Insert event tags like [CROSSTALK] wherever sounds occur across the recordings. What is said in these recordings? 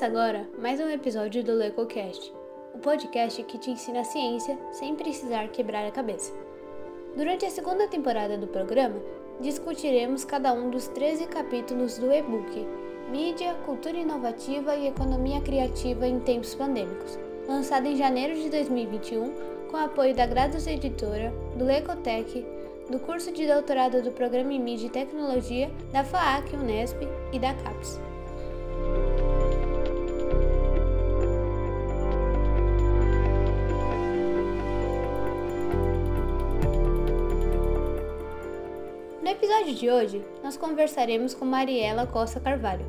Começa agora mais um episódio do LecoCast, o podcast que te ensina a ciência sem precisar quebrar a cabeça. Durante a segunda temporada do programa, discutiremos cada um dos 13 capítulos do e-book Mídia, Cultura Inovativa e Economia Criativa em Tempos Pandêmicos, lançado em janeiro de 2021 com apoio da Grados Editora, do Lecotec, do curso de doutorado do Programa em Mídia e Tecnologia da FAAC Unesp e da CAPES. De hoje, nós conversaremos com Mariela Costa Carvalho,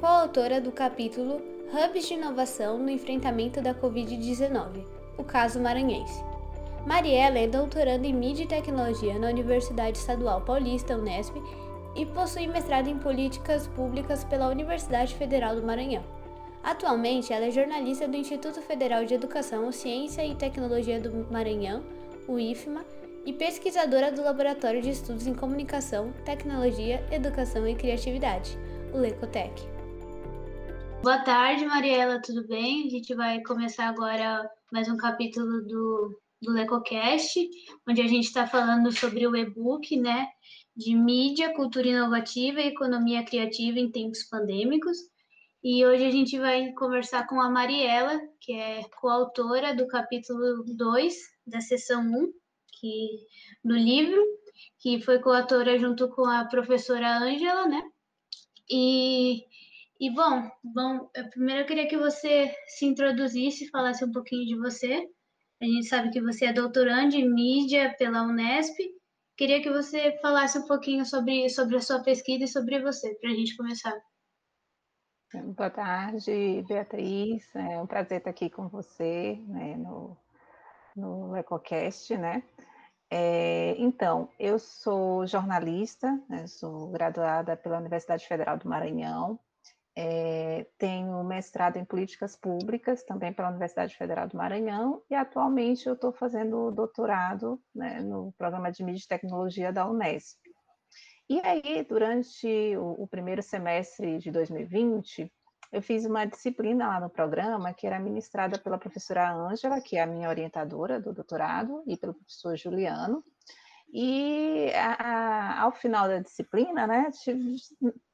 coautora do capítulo Hubs de Inovação no Enfrentamento da Covid-19, o caso maranhense. Mariela é doutoranda em Mídia e Tecnologia na Universidade Estadual Paulista, Unesp, e possui mestrado em Políticas Públicas pela Universidade Federal do Maranhão. Atualmente, ela é jornalista do Instituto Federal de Educação, Ciência e Tecnologia do Maranhão, o IFMA, e pesquisadora do Laboratório de Estudos em Comunicação, Tecnologia, Educação e Criatividade, o Lecotec. Boa tarde, Mariela, tudo bem? A gente vai começar agora mais um capítulo do, do Lecocast, onde a gente está falando sobre o e-book, né, de mídia, cultura inovativa e economia criativa em tempos pandêmicos. E hoje a gente vai conversar com a Mariela, que é coautora do capítulo 2 da seção 1, que, do livro, que foi coautora junto com a professora Ângela, né? E, e bom, bom, primeiro eu queria que você se introduzisse, falasse um pouquinho de você. A gente sabe que você é doutoranda em mídia pela Unesp. Queria que você falasse um pouquinho sobre, sobre a sua pesquisa e sobre você, para a gente começar. Boa tarde, Beatriz. É um prazer estar aqui com você né, no, no EcoCast, né? É, então, eu sou jornalista, né, sou graduada pela Universidade Federal do Maranhão, é, tenho mestrado em políticas públicas também pela Universidade Federal do Maranhão e atualmente eu estou fazendo doutorado né, no programa de mídia e tecnologia da Unesp. E aí, durante o, o primeiro semestre de 2020, eu fiz uma disciplina lá no programa que era ministrada pela professora Ângela, que é a minha orientadora do doutorado, e pelo professor Juliano. E a, a, ao final da disciplina, né,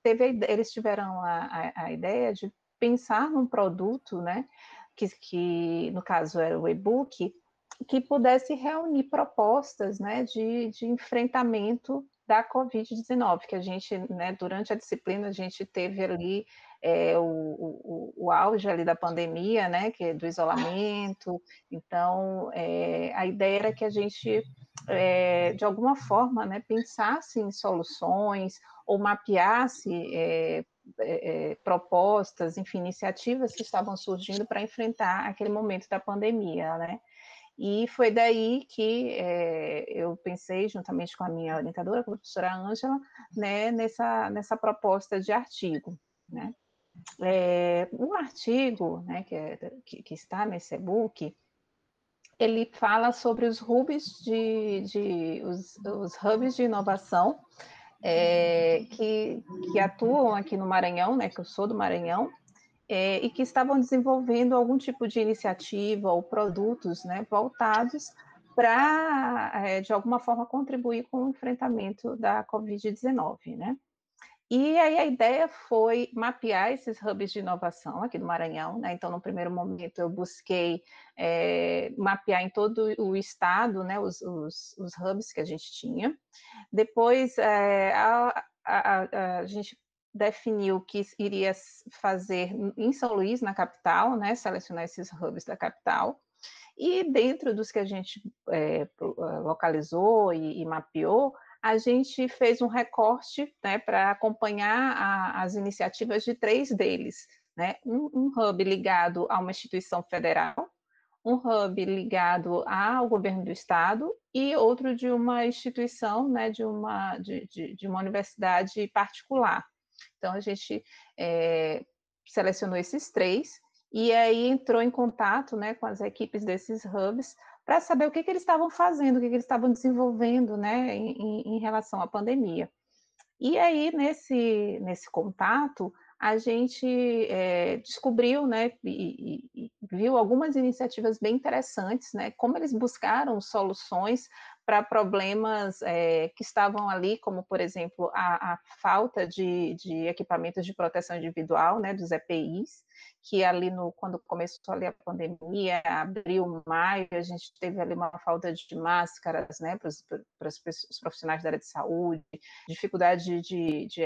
teve, eles tiveram a, a, ideia de pensar num produto, né, que, que no caso era o e-book, que pudesse reunir propostas, né, de, de enfrentamento da Covid-19, que a gente, né, durante a disciplina, a gente teve ali é, o, o, o, auge ali da pandemia, né, que é do isolamento, então é, a ideia era que a gente, é, de alguma forma, né, pensasse em soluções, ou mapeasse é, é, é, propostas, enfim, iniciativas que estavam surgindo para enfrentar aquele momento da pandemia, né, e foi daí que é, eu pensei, juntamente com a minha orientadora, a professora Ângela, né, nessa, nessa proposta de artigo. Né. É, o artigo né, que, é, que, que, está nesse e-book, ele fala sobre os hubs de, de os, os hubs de inovação é, que, que atuam aqui no Maranhão, né, que eu sou do Maranhão, é, e que estavam desenvolvendo algum tipo de iniciativa ou produtos né, voltados para, é, de alguma forma, contribuir com o enfrentamento da Covid-19, né? E aí a ideia foi mapear esses hubs de inovação aqui do Maranhão, né? Então, no primeiro momento, eu busquei é, mapear em todo o estado, né, os, os, os, hubs que a gente tinha. Depois, é, a, a, a, a gente definiu que iria fazer em São Luís, na capital, né, selecionar esses hubs da capital, e dentro dos que a gente é, localizou e, e, mapeou, a gente fez um recorte né, para acompanhar a, as iniciativas de três deles, né, um, um hub ligado a uma instituição federal, um hub ligado ao governo do estado e outro de uma instituição, né, de uma, de, de, de uma universidade particular. Então, a gente é, selecionou esses três e aí entrou em contato né, com as equipes desses hubs para saber o que, que eles estavam fazendo, o que, que eles estavam desenvolvendo né, em, em relação à pandemia. E aí, nesse, nesse contato, a gente é, descobriu, né, e, e, viu algumas iniciativas bem interessantes, né, como eles buscaram soluções para problemas é, que estavam ali, como, por exemplo, a, a falta de, de, equipamentos de proteção individual, né, dos EPIs, que ali no, quando começou ali a pandemia, abril, maio, a gente teve ali uma falta de máscaras, né, para os, profissionais da área de saúde, dificuldade de, de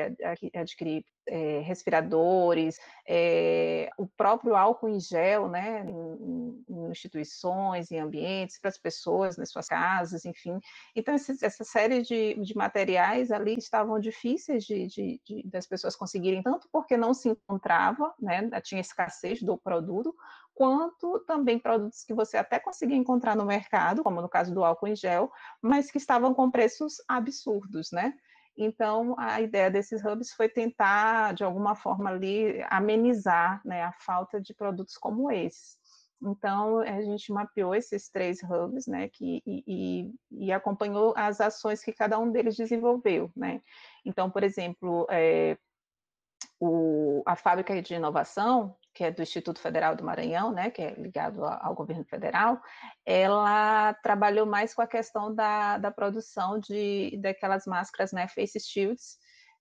adquirir é, respiradores, é, o próprio álcool em gel, né, em, em, instituições, em ambientes, para as pessoas nas suas casas, enfim. Então, esse, essa série de, de, materiais ali estavam difíceis de, de, de, das pessoas conseguirem, tanto porque não se encontrava, né, tinha escassez do produto, quanto também produtos que você até conseguia encontrar no mercado, como no caso do álcool em gel, mas que estavam com preços absurdos, né? Então, a ideia desses hubs foi tentar, de alguma forma, ali, amenizar né, a falta de produtos como esses. Então, a gente mapeou esses três hubs, né, que, e, e, acompanhou as ações que cada um deles desenvolveu, né. Então, por exemplo, é, o, a fábrica de inovação, que é do Instituto Federal do Maranhão, né, que é ligado ao governo federal, ela trabalhou mais com a questão da, da produção de daquelas máscaras, né, face shields,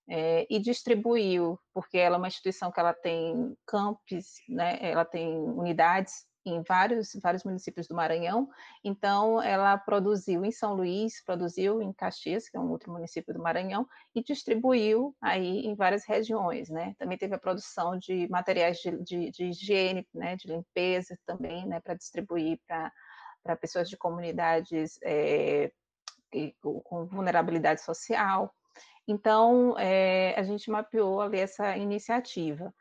é, e distribuiu, porque ela é uma instituição que ela tem campos, né, ela tem unidades em vários, vários municípios do Maranhão. Então, ela produziu em São Luís, produziu em Caxias, que é um outro município do Maranhão, e distribuiu aí em várias regiões, né? Também teve a produção de materiais de, de, de higiene, né, de limpeza também, né, para distribuir para pessoas de comunidades é, com vulnerabilidade social. Então, é, a gente mapeou ali essa iniciativa.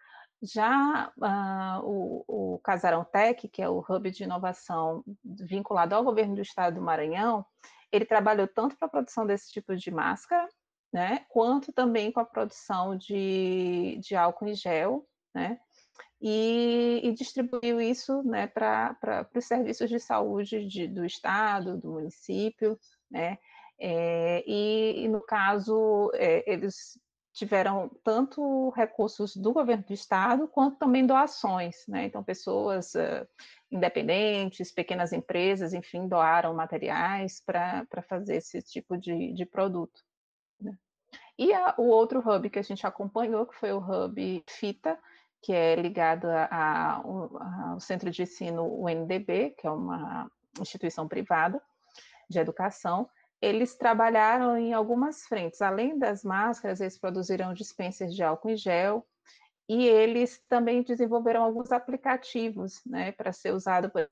Já uh, o, o Casarão Tech, que é o hub de inovação vinculado ao governo do estado do Maranhão, ele trabalhou tanto para a produção desse tipo de máscara, né, quanto também com a produção de, de álcool em gel, né, e, e distribuiu isso né, para os serviços de saúde de, do estado, do município, né, é, e, e, no caso, é, eles tiveram tanto recursos do governo do estado quanto também doações, né? Então pessoas uh, independentes, pequenas empresas, enfim, doaram materiais para fazer esse tipo de, de produto. Né? E a, o outro hub que a gente acompanhou, que foi o hub FITA, que é ligado ao Centro de Ensino UNDB, que é uma instituição privada de educação, eles trabalharam em algumas frentes. Além das máscaras, eles produziram dispensers de álcool em gel e eles também desenvolveram alguns aplicativos né, para ser usado, por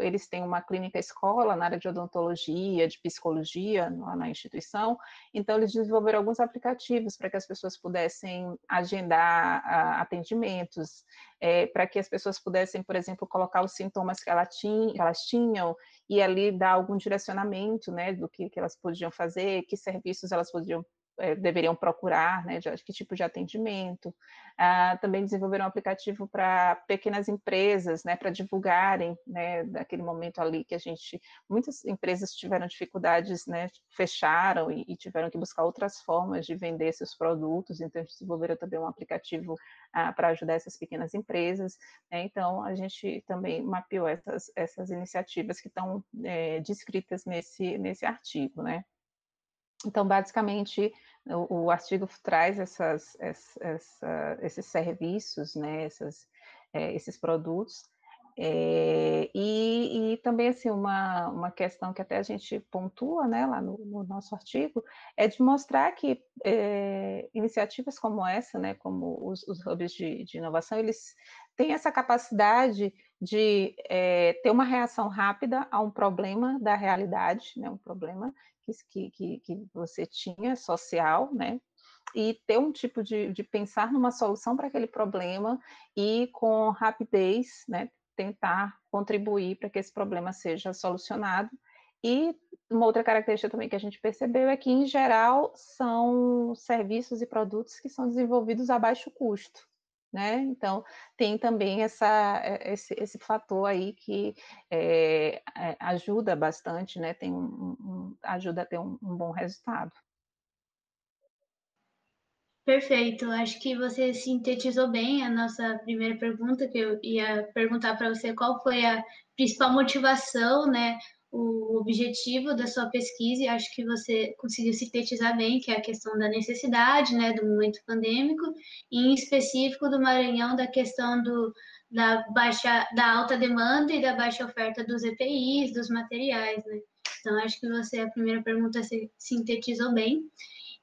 eles têm uma clínica escola na área de odontologia, de psicologia lá na instituição, então eles desenvolveram alguns aplicativos para que as pessoas pudessem agendar uh, atendimentos, é, para que as pessoas pudessem, por exemplo, colocar os sintomas que, ela tinha, que elas tinham e ali dar algum direcionamento, né, do que, que elas podiam fazer, que serviços elas podiam é, deveriam procurar, né, de, que tipo de atendimento. Ah, também desenvolveram um aplicativo para pequenas empresas, né, para divulgarem, né, daquele momento ali que a gente, muitas empresas tiveram dificuldades, né, fecharam e, e tiveram que buscar outras formas de vender seus produtos, então desenvolveram também um aplicativo ah, para ajudar essas pequenas empresas. Né, então a gente também mapeou essas, essas iniciativas que estão é, descritas nesse, nesse artigo, né. Então, basicamente, o, o artigo traz essas, essa, esses serviços, né, essas, é, esses produtos, é, e, e, também assim uma, uma questão que até a gente pontua né, lá no, no nosso artigo é de mostrar que é, iniciativas como essa, né, como os, os hubs de, de, inovação, eles têm essa capacidade de é, ter uma reação rápida a um problema da realidade, né, um problema que, que, que você tinha social, né? E ter um tipo de, de pensar numa solução para aquele problema e com rapidez, né? Tentar contribuir para que esse problema seja solucionado. E uma outra característica também que a gente percebeu é que, em geral, são serviços e produtos que são desenvolvidos a baixo custo né? Então tem também essa, eh, esse, esse fator aí que é, ajuda bastante, né? Tem um, um ajuda a ter um, um bom resultado. Perfeito. Acho que você sintetizou bem a nossa primeira pergunta, que eu ia perguntar para você qual foi a principal motivação, né, o objetivo da sua pesquisa, e acho que você conseguiu sintetizar bem, que é a questão da necessidade, né, do momento pandêmico, e em específico do Maranhão, da questão do, da baixa, da alta demanda e da baixa oferta dos EPIs, dos materiais, né. Então, acho que você, a primeira pergunta, se sintetizou bem.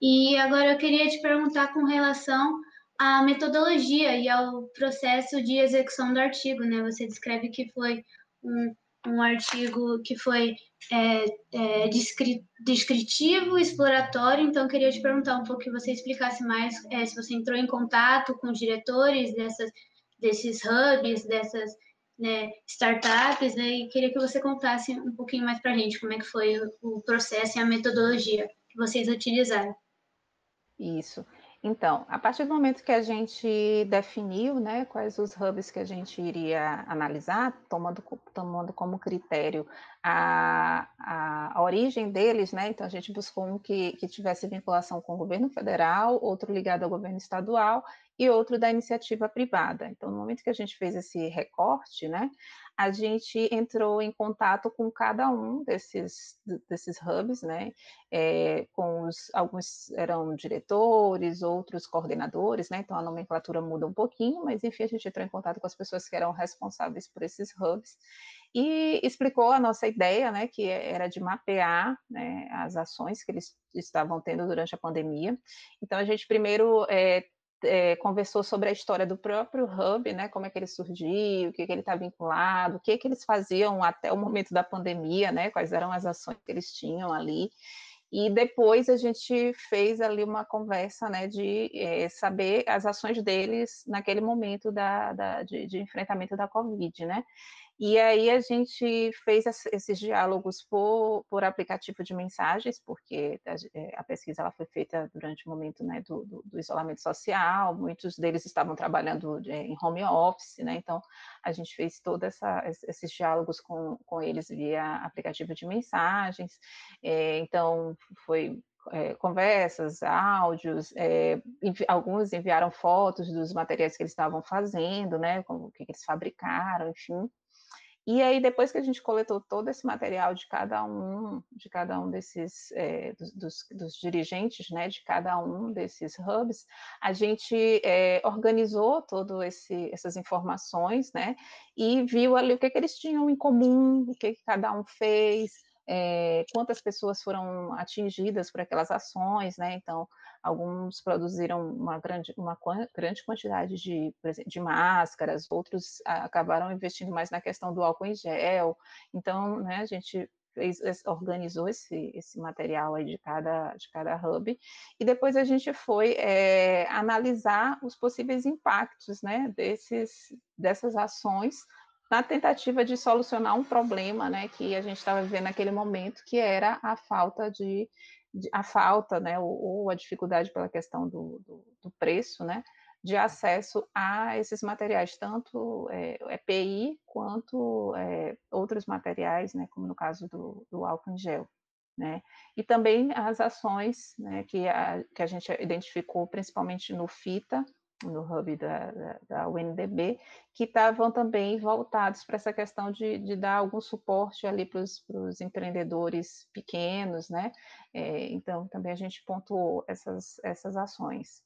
E agora eu queria te perguntar com relação à metodologia e ao processo de execução do artigo, né? Você descreve que foi um, um artigo que foi é, é, descritivo, exploratório, então queria te perguntar um pouco que você explicasse mais é, se você entrou em contato com diretores dessas, desses hubs, dessas né, startups, né, e queria que você contasse um pouquinho mais para a gente como é que foi o, o processo e a metodologia que vocês utilizaram. Isso. Então, a partir do momento que a gente definiu, né, quais os hubs que a gente iria analisar, tomando, tomando como critério a, a, origem deles, né, então a gente buscou um que, que tivesse vinculação com o governo federal, outro ligado ao governo estadual e outro da iniciativa privada. Então, no momento que a gente fez esse recorte, né, a gente entrou em contato com cada um desses, desses hubs, né, é, com os, alguns eram diretores, outros coordenadores, né, então a nomenclatura muda um pouquinho, mas enfim, a gente entrou em contato com as pessoas que eram responsáveis por esses hubs, e explicou a nossa ideia, né, que era de mapear né, as ações que eles estavam tendo durante a pandemia. Então, a gente primeiro é, é, conversou sobre a história do próprio Hub, né, como é que ele surgiu, o que, que ele está vinculado, o que, que eles faziam até o momento da pandemia, né, quais eram as ações que eles tinham ali. E depois a gente fez ali uma conversa, né, de é, saber as ações deles naquele momento da, da de, de, enfrentamento da Covid, né. E aí a gente fez esses diálogos por, por aplicativo de mensagens, porque a, é, a pesquisa ela foi feita durante o momento né, do, do, do, isolamento social, muitos deles estavam trabalhando é, em home office, né, então a gente fez todos esses diálogos com, com eles via aplicativo de mensagens, é, então foi é, conversas, áudios, é, envi alguns enviaram fotos dos materiais que eles estavam fazendo, né, como o que eles fabricaram, enfim. E aí, depois que a gente coletou todo esse material de cada um, de cada um desses, é, dos, dos, dos, dirigentes, né, de cada um desses hubs, a gente é, organizou todas essas informações, né, e viu ali o que, que eles tinham em comum, o que, que cada um fez, é, quantas pessoas foram atingidas por aquelas ações, né? Então, alguns produziram uma grande, uma grande quantidade de, de máscaras, outros acabaram investindo mais na questão do álcool em gel. Então, né, a gente fez, organizou esse, esse material aí de cada, de cada hub, e depois a gente foi é, analisar os possíveis impactos né, desses, dessas ações na tentativa de solucionar um problema né, que a gente estava vivendo naquele momento, que era a falta de a falta, né, ou, ou, a dificuldade pela questão do, do, do, preço, né, de acesso a esses materiais, tanto é, EPI quanto é, outros materiais, né, como no caso do, do álcool em gel. Né? E também as ações né, que, a, que a gente identificou principalmente no FITA, no hub da, da, da UNDB, que estavam também voltados para essa questão de, de, dar algum suporte ali para os empreendedores pequenos, né? É, então, também a gente pontuou essas, essas ações.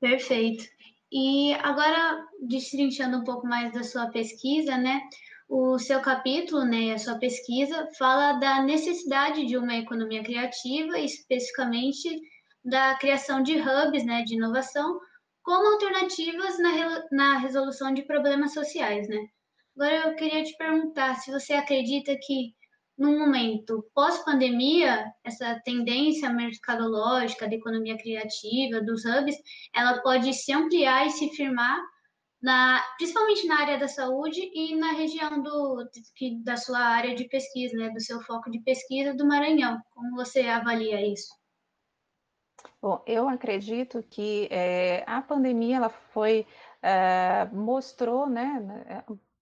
Perfeito. E agora, destrinchando um pouco mais da sua pesquisa, né? O seu capítulo, né, a sua pesquisa, fala da necessidade de uma economia criativa, especificamente da criação de hubs né, de inovação como alternativas na, na resolução de problemas sociais. Né? Agora eu queria te perguntar se você acredita que, num momento pós-pandemia, essa tendência mercadológica da economia criativa, dos hubs, ela pode se ampliar e se firmar na, principalmente na área da saúde e na região do, que, da sua área de pesquisa, né, do seu foco de pesquisa do Maranhão. Como você avalia isso? Bom, eu acredito que é, a pandemia ela foi é, mostrou, né,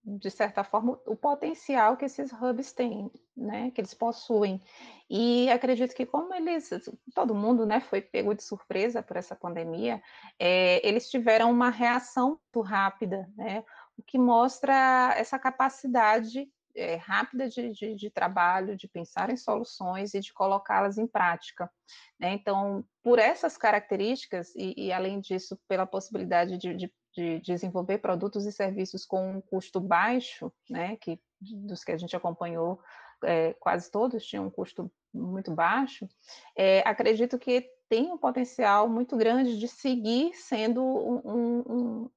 de certa forma, o potencial que esses hubs têm, né, que eles possuem. E acredito que como eles, todo mundo, né, foi pego de surpresa por essa pandemia, é, eles tiveram uma reação muito rápida, né, o que mostra essa capacidade é, rápida de, de, de, trabalho, de pensar em soluções e de colocá-las em prática. Né? Então, por essas características, e, e, além disso, pela possibilidade de, de, de, desenvolver produtos e serviços com um custo baixo, né, que dos que a gente acompanhou, é, quase todos tinham um custo muito baixo, é, acredito que tem um potencial muito grande de seguir sendo um, um,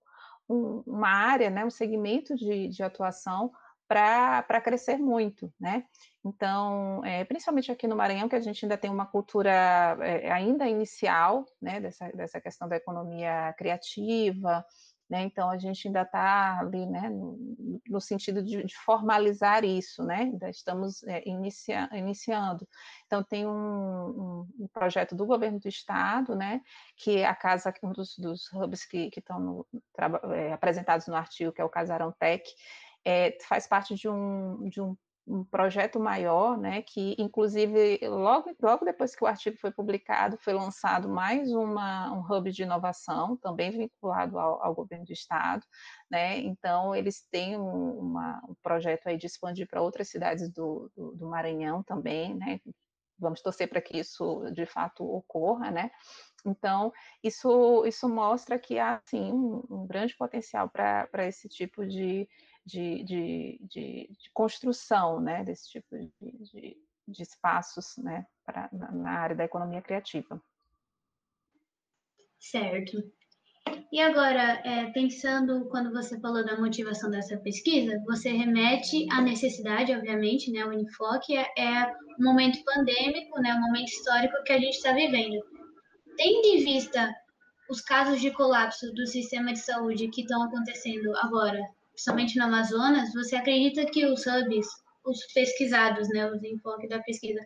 um, uma área, né, um segmento de, de atuação para crescer muito, né? Então, é, principalmente aqui no Maranhão, que a gente ainda tem uma cultura é, ainda inicial, né, dessa, dessa questão da economia criativa, né? Então, a gente ainda está ali, né, no, sentido de, de, formalizar isso, né? Ainda estamos é, inicia, iniciando. Então, tem um, um, projeto do governo do estado, né, que é a casa, um dos, dos hubs que, estão é, apresentados no artigo, que é o Casarão Tech, é, faz parte de um, de um, um, projeto maior, né, que inclusive logo, logo depois que o artigo foi publicado, foi lançado mais uma, um hub de inovação, também vinculado ao, ao governo do estado, né, então eles têm um, uma, um projeto aí de expandir para outras cidades do, do, do Maranhão também, né, vamos torcer para que isso de fato ocorra, né? Então, isso, isso mostra que há, sim, um, um grande potencial para esse tipo de, de, de, de, de construção né, desse tipo de, de espaços né, pra, na, área da economia criativa. Certo. E agora, é, pensando quando você falou da motivação dessa pesquisa, você remete à necessidade, obviamente, né? O enfoque é, é o momento pandêmico, né? O momento histórico que a gente está vivendo. Tendo em vista os casos de colapso do sistema de saúde que estão acontecendo agora principalmente no Amazonas, você acredita que os hubs, os pesquisados, né, os enfoques da pesquisa,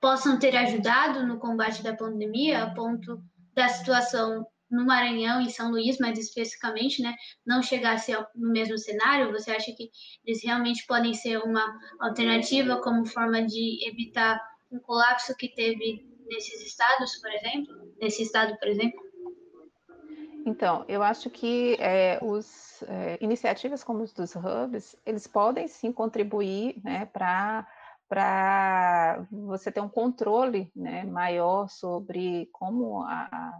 possam ter ajudado no combate da pandemia, a ponto da situação no Maranhão e São Luís, mais especificamente, né, não chegasse no mesmo cenário? Você acha que eles realmente podem ser uma alternativa como forma de evitar um colapso que teve nesses estados, por exemplo? Nesse estado, por exemplo? Então, eu acho que é, os é, iniciativas como os dos hubs, eles podem sim contribuir né, para você ter um controle né, maior sobre como a,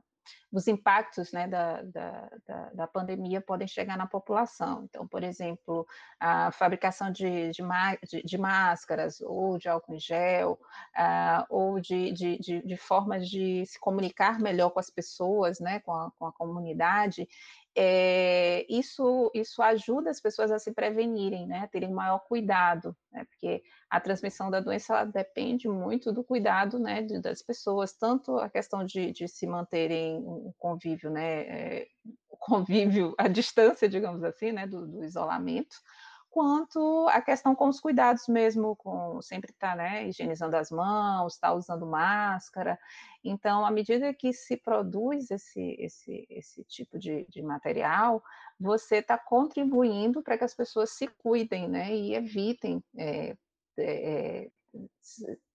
os impactos né, da, da, da, da, pandemia podem chegar na população. Então, por exemplo, a fabricação de, de, de, de máscaras, ou de álcool em gel, uh, ou de, de, de, formas de se comunicar melhor com as pessoas, né, com a, com a comunidade, é, isso, isso ajuda as pessoas a se prevenirem, né, a terem maior cuidado, né, porque a transmissão da doença ela depende muito do cuidado né, de, das pessoas, tanto a questão de, de se manterem um convívio, né, é, convívio à distância, digamos assim, né, do, do isolamento, quanto a questão com os cuidados mesmo, com sempre estar tá, né, higienizando as mãos, estar tá usando máscara. Então, à medida que se produz esse, esse, esse tipo de, de material, você está contribuindo para que as pessoas se cuidem né, e evitem é, é,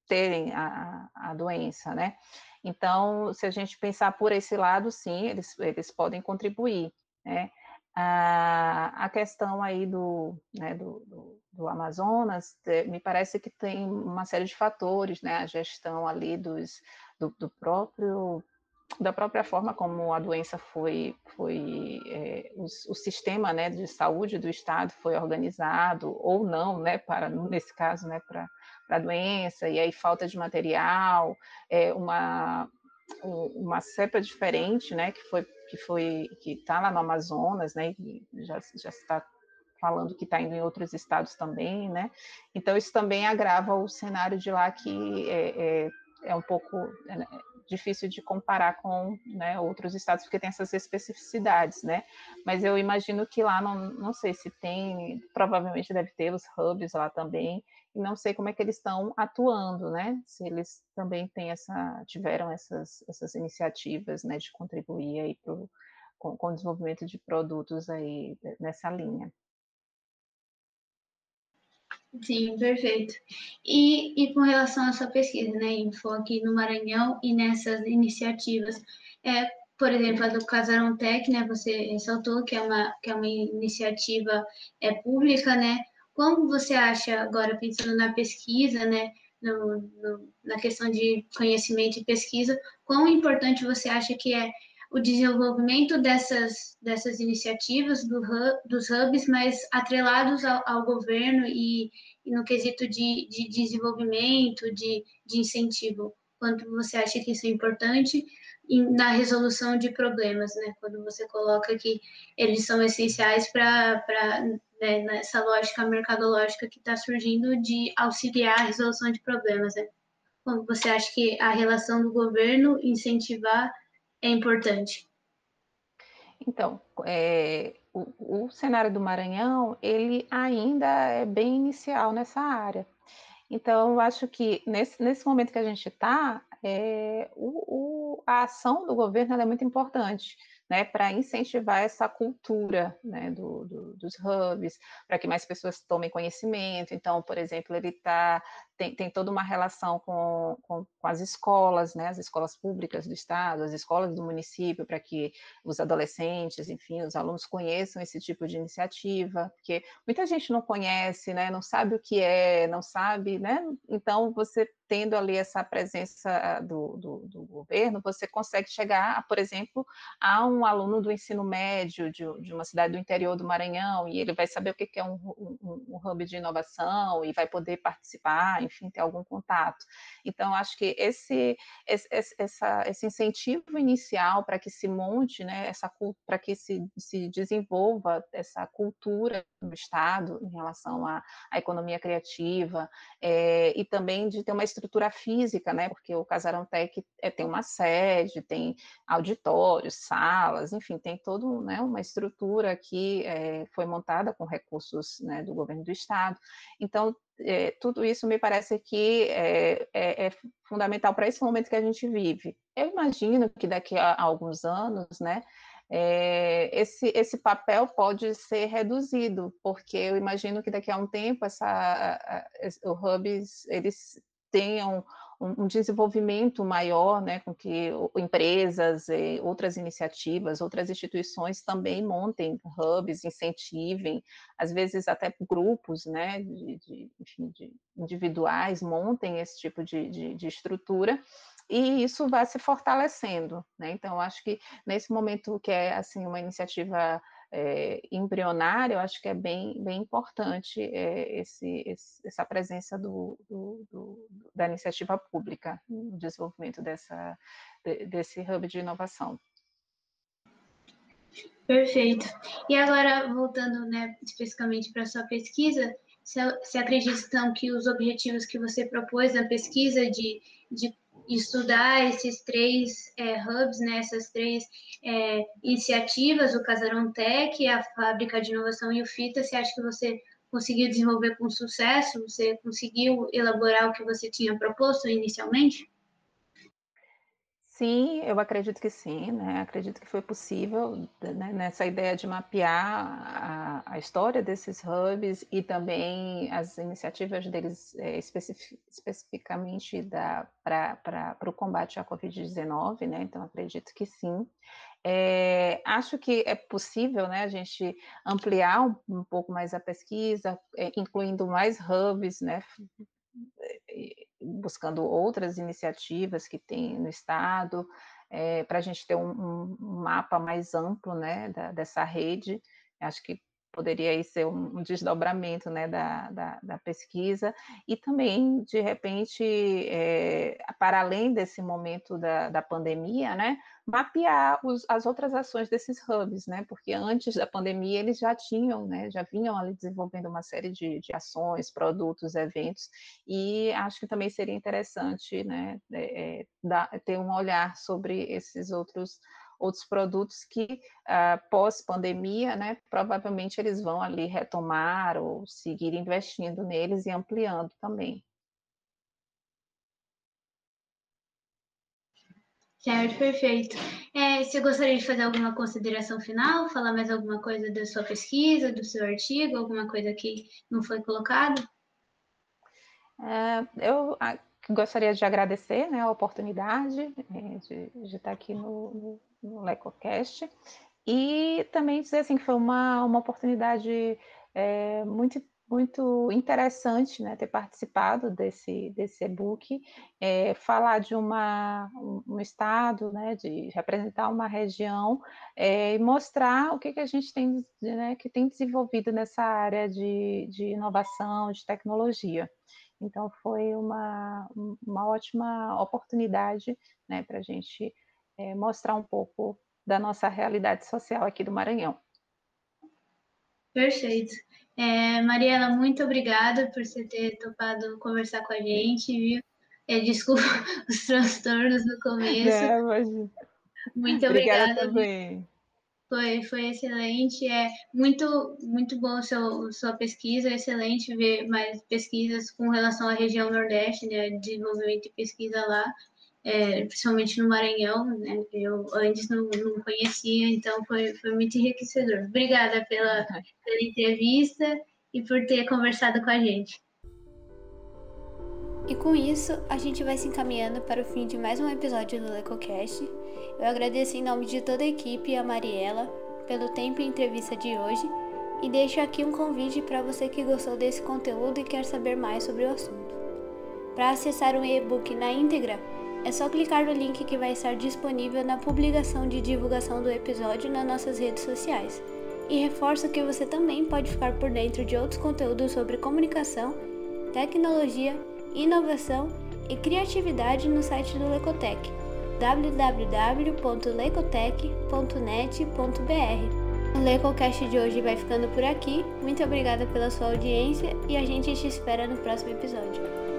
terem a, a doença, né? Então, se a gente pensar por esse lado, sim, eles, eles podem contribuir, né? A, a questão aí do, né, do, do, do, Amazonas, me parece que tem uma série de fatores, né, a gestão ali dos, do, do próprio da própria forma como a doença foi, foi é, o, o, sistema né, de saúde do estado foi organizado ou não, né, para nesse caso, né, para a doença e aí falta de material, é, uma uma cepa diferente, né, que foi que foi que está lá no Amazonas, né, e já já está falando que está indo em outros estados também, né, então isso também agrava o cenário de lá que é, é, é um pouco é, difícil de comparar com né, outros estados, porque tem essas especificidades, né? Mas eu imagino que lá, não, não sei se tem, provavelmente deve ter os hubs lá também, e não sei como é que eles estão atuando, né? Se eles também têm essa, tiveram essas, essas iniciativas, né, de contribuir aí pro, com, com o desenvolvimento de produtos aí nessa linha. Sim, perfeito. E, e com relação à sua pesquisa, né, enfoque no Maranhão e nessas iniciativas, é, por exemplo, a do Casarão Tech, né, você ressaltou que é uma, que é uma iniciativa é, pública, né, como você acha, agora pensando na pesquisa, né, no, no, na questão de conhecimento e pesquisa, quão importante você acha que é o desenvolvimento dessas, dessas iniciativas do dos hubs, mas atrelados ao, ao governo e, e, no quesito de, de desenvolvimento, de, de incentivo. Quanto você acha que isso é importante na resolução de problemas, né? Quando você coloca que eles são essenciais para né, nessa lógica mercadológica que está surgindo de auxiliar a resolução de problemas, né? Como você acha que a relação do governo incentivar é importante? Então, é, o, o, cenário do Maranhão, ele ainda é bem inicial nessa área. Então, eu acho que nesse, nesse momento que a gente está, é, a ação do governo é muito importante né, para incentivar essa cultura né, do, do, dos hubs, para que mais pessoas tomem conhecimento. Então, por exemplo, ele tá, tem, tem toda uma relação com, com, com, as escolas, né, as escolas públicas do estado, as escolas do município, para que os adolescentes, enfim, os alunos conheçam esse tipo de iniciativa, porque muita gente não conhece, né, não sabe o que é, não sabe, né, então você tendo ali essa presença do, do, do, governo, você consegue chegar, por exemplo, a um aluno do ensino médio de, de, uma cidade do interior do Maranhão, e ele vai saber o que é um, um, um hub de inovação e vai poder participar, enfim, ter algum contato. Então, acho que esse, esse, essa, esse incentivo inicial para que se monte, né, para que se, se desenvolva essa cultura do Estado em relação à, à economia criativa, é, e também de ter uma estrutura física, né? Porque o Casarão Tech é, tem uma sede, tem auditórios, salas, enfim, tem toda né, uma estrutura que é, foi montada com recursos né, do governo do estado. Então, é, tudo isso me parece que é, é, é fundamental para esse momento que a gente vive. Eu imagino que daqui a, a alguns anos, né, é, esse, esse papel pode ser reduzido, porque eu imagino que daqui a um tempo essa, a, a, o Hubs, eles tenham um, desenvolvimento maior, né, com que empresas, outras iniciativas, outras instituições também montem hubs, incentivem, às vezes até grupos, né, de, de, enfim, de individuais montem esse tipo de, de, de estrutura, e isso vai se fortalecendo, né? Então, acho que nesse momento que é assim uma iniciativa é, embrionária, eu acho que é bem, bem importante é, esse, esse, essa presença do, do, do, da iniciativa pública no desenvolvimento dessa, desse hub de inovação. Perfeito. E agora, voltando né, especificamente para a sua pesquisa, você acredita então que os objetivos que você propôs na pesquisa de, de estudar esses três é, hubs, né, essas três é, iniciativas, o Casarão Tech, a Fábrica de Inovação e o FITA, você acha que você conseguiu desenvolver com sucesso? Você conseguiu elaborar o que você tinha proposto inicialmente? Sim, eu acredito que sim, né? Acredito que foi possível né? nessa ideia de mapear a, a, história desses hubs e também as iniciativas deles é, especific, especificamente para o combate à Covid-19, né? Então acredito que sim. É, acho que é possível né, a gente ampliar um, um pouco mais a pesquisa, é, incluindo mais hubs, né, buscando outras iniciativas que tem no Estado, é, para a gente ter um, um, mapa mais amplo né, da, dessa rede. Acho que poderia ser um, um desdobramento né, da, da, da, pesquisa, e também, de repente, é, para além desse momento da, da pandemia, né, mapear os, as outras ações desses hubs, né, porque antes da pandemia eles já tinham, né, já vinham ali desenvolvendo uma série de, de ações, produtos, eventos, e acho que também seria interessante né, é, é, dar, ter um olhar sobre esses outros outros produtos que uh, pós-pandemia, né, provavelmente eles vão ali retomar ou seguir investindo neles e ampliando também. Certo, perfeito. É, você gostaria de fazer alguma consideração final? Falar mais alguma coisa da sua pesquisa, do seu artigo, alguma coisa que não foi colocado? É, eu gostaria de agradecer né, a oportunidade é, de, de, estar aqui no, no, no LecoCast e também dizer assim, que foi uma, uma oportunidade é, muito muito interessante né, ter participado desse, desse e-book, é, falar de uma, um, estado, né, de representar uma região é, e mostrar o que, que a gente tem, né, que tem desenvolvido nessa área de, de inovação, de tecnologia. Então, foi uma, uma ótima oportunidade né, para a gente é, mostrar um pouco da nossa realidade social aqui do Maranhão. Perfeito. É, Mariela, muito obrigada por você ter topado conversar com a gente, viu? É, desculpa [LAUGHS] os transtornos no começo. É, mas... Muito obrigada. obrigada também. Foi, foi excelente. É muito, muito bom seu, sua pesquisa. É excelente ver mais pesquisas com relação à região Nordeste, né? Desenvolvimento e pesquisa lá é, principalmente no Maranhão, né? Eu antes não, não conhecia, então foi, foi muito enriquecedor. Obrigada pela, pela entrevista e por ter conversado com a gente. E com isso, a gente vai se encaminhando para o fim de mais um episódio do LecoCast. Eu agradeço em nome de toda a equipe a Mariela pelo tempo e entrevista de hoje e deixo aqui um convite para você que gostou desse conteúdo e quer saber mais sobre o assunto. Para acessar o e-book na íntegra, é só clicar no link que vai estar disponível na publicação de divulgação do episódio nas nossas redes sociais. E reforço que você também pode ficar por dentro de outros conteúdos sobre comunicação, tecnologia, inovação e criatividade no site do Lecotec www.lecotec.net.br. O LecoCast de hoje vai ficando por aqui. Muito obrigada pela sua audiência e a gente te espera no próximo episódio.